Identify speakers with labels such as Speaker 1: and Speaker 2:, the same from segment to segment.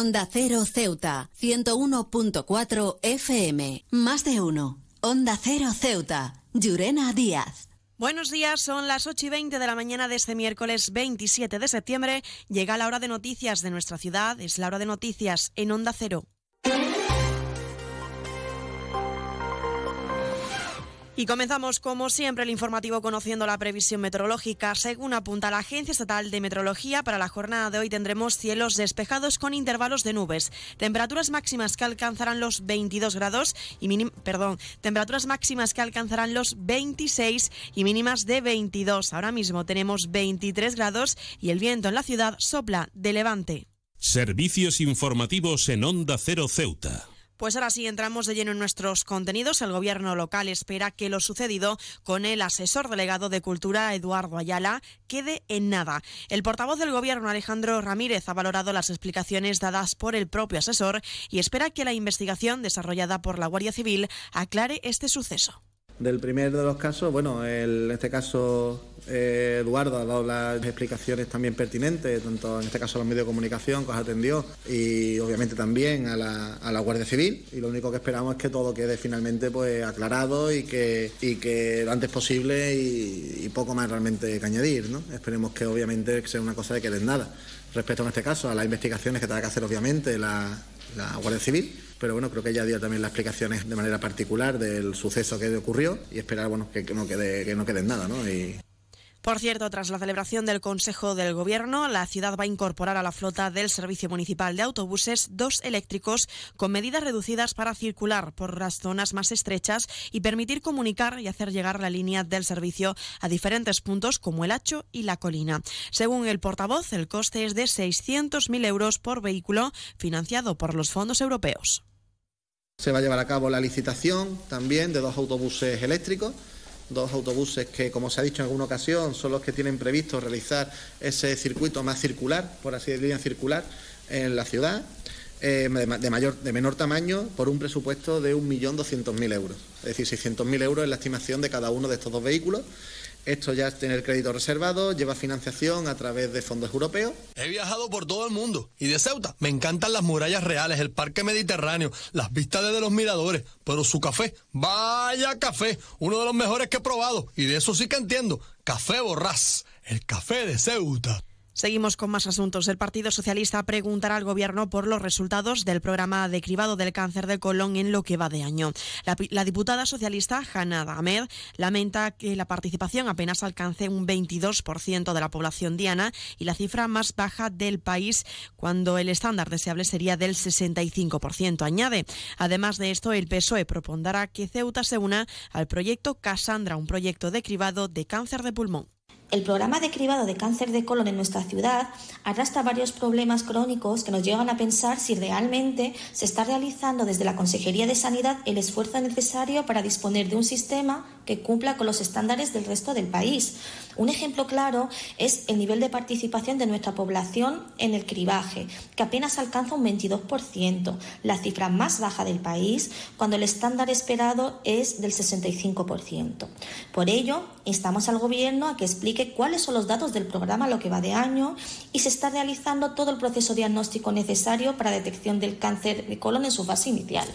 Speaker 1: Onda Cero Ceuta, 101.4 FM. Más de uno. Onda Cero Ceuta. Llurena Díaz.
Speaker 2: Buenos días, son las 8 y 20 de la mañana de este miércoles 27 de septiembre. Llega la hora de noticias de nuestra ciudad, es la hora de noticias en Onda Cero. Y comenzamos, como siempre, el informativo conociendo la previsión meteorológica. Según apunta la Agencia Estatal de Meteorología, para la jornada de hoy tendremos cielos despejados con intervalos de nubes. Temperaturas máximas que alcanzarán los 22 grados y perdón, temperaturas máximas que alcanzarán los 26 y mínimas de 22. Ahora mismo tenemos 23 grados y el viento en la ciudad sopla de levante.
Speaker 3: Servicios informativos en Onda Cero Ceuta.
Speaker 2: Pues ahora sí, entramos de lleno en nuestros contenidos. El gobierno local espera que lo sucedido con el asesor delegado de Cultura, Eduardo Ayala, quede en nada. El portavoz del gobierno, Alejandro Ramírez, ha valorado las explicaciones dadas por el propio asesor y espera que la investigación desarrollada por la Guardia Civil aclare este suceso.
Speaker 4: Del primer de los casos, bueno, en este caso eh, Eduardo ha dado las explicaciones también pertinentes, tanto en este caso a los medios de comunicación que os atendió y obviamente también a la, Guardia Civil. Y lo único que esperamos es que todo quede finalmente pues aclarado y que, y que lo antes posible y, poco más realmente que añadir. ¿no? Esperemos que obviamente sea una cosa de que den nada. Respecto en este caso a las investigaciones que tenga que hacer obviamente la, la Guardia Civil, pero bueno, creo que ella dio también las explicaciones de manera particular del suceso que ocurrió y esperar bueno, que, no quede que no quede nada, ¿no? Y...
Speaker 2: Por cierto, tras la celebración del Consejo del Gobierno, la ciudad va a incorporar a la flota del Servicio Municipal de Autobuses dos eléctricos con medidas reducidas para circular por las zonas más estrechas y permitir comunicar y hacer llegar la línea del servicio a diferentes puntos como el Hacho y la Colina. Según el portavoz, el coste es de 600.000 euros por vehículo financiado por los fondos europeos.
Speaker 4: Se va a llevar a cabo la licitación también de dos autobuses eléctricos, dos autobuses que, como se ha dicho en alguna ocasión, son los que tienen previsto realizar ese circuito más circular, por así decirlo, circular en la ciudad. Eh, de, de menor tamaño por un presupuesto de 1.200.000 euros. Es decir, 600.000 euros es la estimación de cada uno de estos dos vehículos esto ya tiene el crédito reservado, lleva financiación a través de fondos europeos.
Speaker 5: He viajado por todo el mundo y de Ceuta me encantan las murallas reales, el parque mediterráneo, las vistas desde los miradores, pero su café, vaya café, uno de los mejores que he probado y de eso sí que entiendo. Café Borrás, el café de Ceuta.
Speaker 2: Seguimos con más asuntos. El Partido Socialista preguntará al Gobierno por los resultados del programa de cribado del cáncer de colon en lo que va de año. La, diputada socialista Hanna Ahmed lamenta que la participación apenas alcance un 22% de la población diana y la cifra más baja del país cuando el estándar deseable sería del 65%. Añade, además de esto, el PSOE propondrá que Ceuta se una al proyecto Cassandra, un proyecto de cribado de cáncer de pulmón.
Speaker 6: El programa de cribado de cáncer de colon en nuestra ciudad arrastra varios problemas crónicos que nos llevan a pensar si realmente se está realizando desde la Consejería de Sanidad el esfuerzo necesario para disponer de un sistema que cumpla con los estándares del resto del país. Un ejemplo claro es el nivel de participación de nuestra población en el cribaje, que apenas alcanza un 22%, la cifra más baja del país, cuando el estándar esperado es del 65%. Por ello, instamos al Gobierno a que explique cuáles son los datos del programa lo que va de año y se está realizando todo el proceso diagnóstico necesario para detección del cáncer de colon en su fase inicial.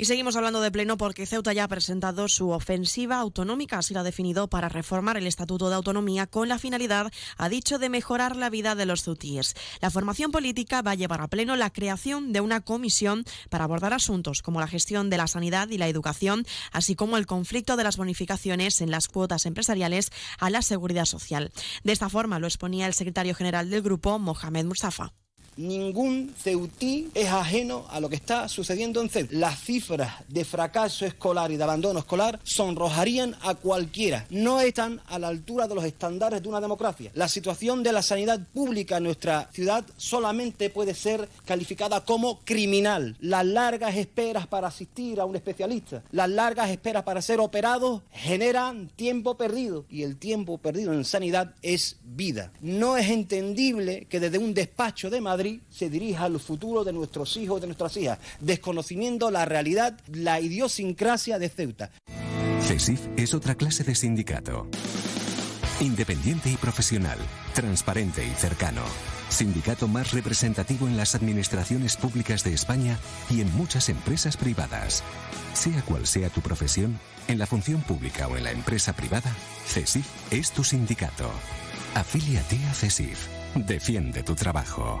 Speaker 2: Y seguimos hablando de pleno porque Ceuta ya ha presentado su ofensiva autonómica, así lo ha definido, para reformar el Estatuto de Autonomía con la finalidad, ha dicho, de mejorar la vida de los ceutíes. La formación política va a llevar a pleno la creación de una comisión para abordar asuntos como la gestión de la sanidad y la educación, así como el conflicto de las bonificaciones en las cuotas empresariales a la seguridad social. De esta forma lo exponía el secretario general del grupo, Mohamed Mustafa
Speaker 7: ningún ceutí es ajeno a lo que está sucediendo en Ceuta. Las cifras de fracaso escolar y de abandono escolar sonrojarían a cualquiera. No están a la altura de los estándares de una democracia. La situación de la sanidad pública en nuestra ciudad solamente puede ser calificada como criminal. Las largas esperas para asistir a un especialista, las largas esperas para ser operados generan tiempo perdido y el tiempo perdido en sanidad es vida. No es entendible que desde un despacho de Madrid se dirija al futuro de nuestros hijos, de nuestras hijas, desconocimiento la realidad, la idiosincrasia de Ceuta.
Speaker 8: CESIF es otra clase de sindicato. Independiente y profesional, transparente y cercano. Sindicato más representativo en las administraciones públicas de España y en muchas empresas privadas. Sea cual sea tu profesión, en la función pública o en la empresa privada, CESIF es tu sindicato. Afíliate a CESIF. Defiende tu trabajo.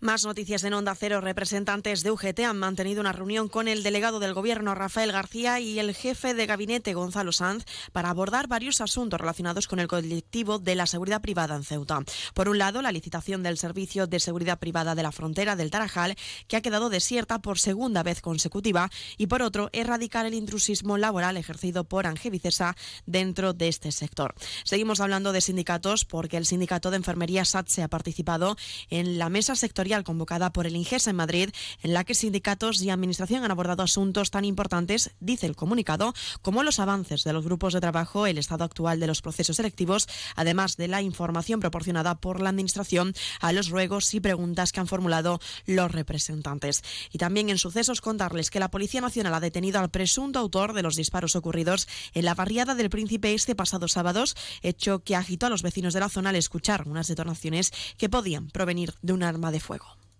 Speaker 2: Más noticias en Onda Cero. Representantes de UGT han mantenido una reunión con el delegado del Gobierno, Rafael García, y el jefe de gabinete, Gonzalo Sanz, para abordar varios asuntos relacionados con el colectivo de la seguridad privada en Ceuta. Por un lado, la licitación del Servicio de Seguridad Privada de la Frontera del Tarajal, que ha quedado desierta por segunda vez consecutiva, y por otro, erradicar el intrusismo laboral ejercido por Ángel Vicesa dentro de este sector. Seguimos hablando de sindicatos porque el sindicato de enfermería SATSE ha participado en la mesa sectorial convocada por el INGESA en Madrid, en la que sindicatos y administración han abordado asuntos tan importantes, dice el comunicado, como los avances de los grupos de trabajo, el estado actual de los procesos selectivos, además de la información proporcionada por la administración a los ruegos y preguntas que han formulado los representantes. Y también en sucesos contarles que la Policía Nacional ha detenido al presunto autor de los disparos ocurridos en la barriada del Príncipe este pasado sábados, hecho que agitó a los vecinos de la zona al escuchar unas detonaciones que podían provenir de un arma de fuego.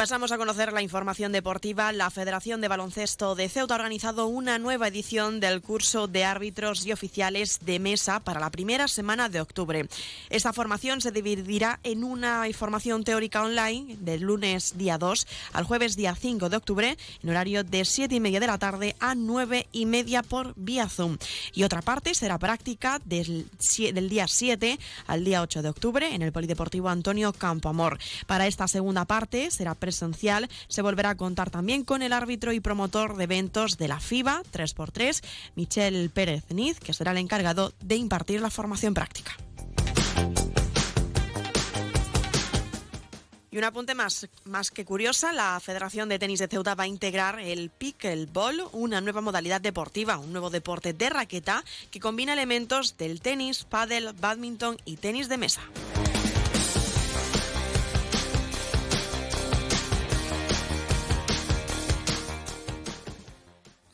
Speaker 2: Pasamos a conocer la información deportiva. La Federación de Baloncesto de Ceuta ha organizado una nueva edición del curso de árbitros y oficiales de mesa para la primera semana de octubre. Esta formación se dividirá en una formación teórica online del lunes día 2 al jueves día 5 de octubre en horario de 7 y media de la tarde a 9 y media por vía Zoom. Y otra parte será práctica del, del día 7 al día 8 de octubre en el Polideportivo Antonio Campoamor. Para esta segunda parte será presencial, se volverá a contar también con el árbitro y promotor de eventos de la FIBA 3x3, Michel Pérez Niz, que será el encargado de impartir la formación práctica. Y un apunte más, más que curiosa, la Federación de Tenis de Ceuta va a integrar el pickleball, una nueva modalidad deportiva, un nuevo deporte de raqueta que combina elementos del tenis, pádel, badminton y tenis de mesa.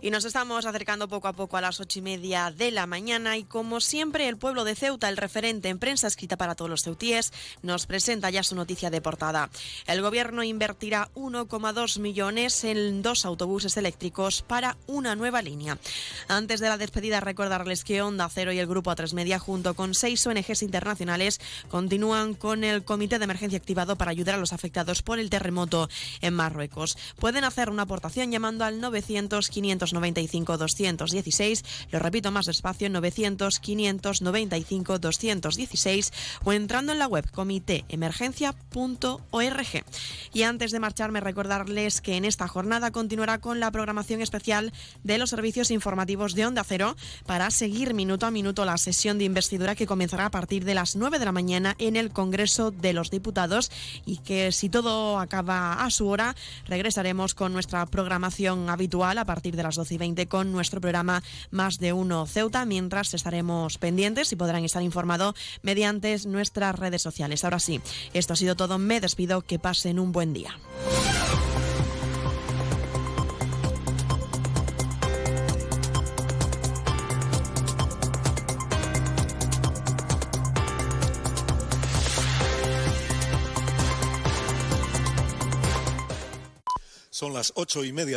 Speaker 2: Y nos estamos acercando poco a poco a las ocho y media de la mañana y como siempre el pueblo de Ceuta, el referente en prensa escrita para todos los ceutíes, nos presenta ya su noticia de portada. El gobierno invertirá 1,2 millones en dos autobuses eléctricos para una nueva línea. Antes de la despedida recordarles que Onda Cero y el Grupo A3 Media junto con seis ONGs internacionales continúan con el comité de emergencia activado para ayudar a los afectados por el terremoto en Marruecos. Pueden hacer una aportación llamando al 900 500 595 216, lo repito más despacio, 900 595 216 o entrando en la web comitéemergencia.org. Y antes de marcharme recordarles que en esta jornada continuará con la programación especial de los servicios informativos de Onda Cero para seguir minuto a minuto la sesión de investidura que comenzará a partir de las 9 de la mañana en el Congreso de los Diputados y que si todo acaba a su hora regresaremos con nuestra programación habitual a partir de las 12 y 20 con nuestro programa Más de Uno Ceuta, mientras estaremos pendientes y podrán estar informados mediante nuestras redes sociales. Ahora sí, esto ha sido todo. Me despido. Que pasen un buen día.
Speaker 9: Son las ocho y media.